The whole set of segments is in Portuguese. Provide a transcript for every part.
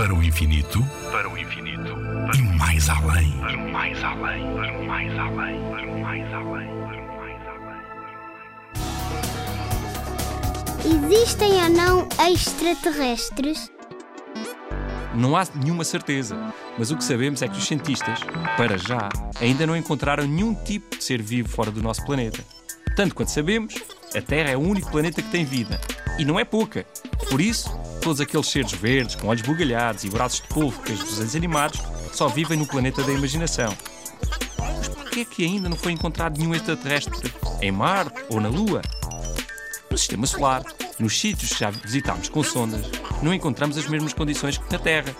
Para o infinito, para o infinito, e mais além. para o mais além, para o mais além, para o mais além, para o mais além. Existem ou não extraterrestres? Não há nenhuma certeza, mas o que sabemos é que os cientistas, para já, ainda não encontraram nenhum tipo de ser vivo fora do nosso planeta. Tanto quanto sabemos, a Terra é o único planeta que tem vida. E não é pouca. Por isso, todos aqueles seres verdes, com olhos bugalhados e braços de polvo que os desenhos animados, só vivem no planeta da imaginação. Mas porquê é que ainda não foi encontrado nenhum extraterrestre em Marte ou na Lua? No Sistema Solar, nos sítios que já visitámos com sondas, não encontramos as mesmas condições que na Terra.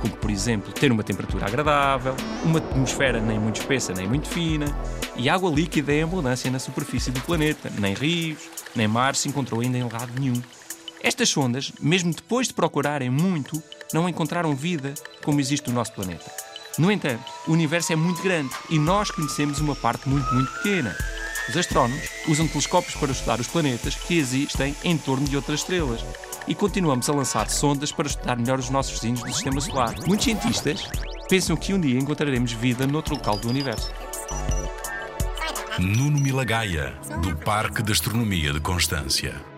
Como, por exemplo, ter uma temperatura agradável, uma atmosfera nem muito espessa nem muito fina, e água líquida em abundância na superfície do planeta. Nem rios, nem mar se encontrou ainda em lado nenhum. Estas sondas, mesmo depois de procurarem muito, não encontraram vida como existe no nosso planeta. No entanto, o universo é muito grande e nós conhecemos uma parte muito, muito pequena. Os astrónomos usam telescópios para estudar os planetas que existem em torno de outras estrelas. E continuamos a lançar sondas para estudar melhor os nossos vizinhos do Sistema Solar. Muitos cientistas pensam que um dia encontraremos vida noutro local do universo. Nuno Milagaya, do Parque de Astronomia de Constância.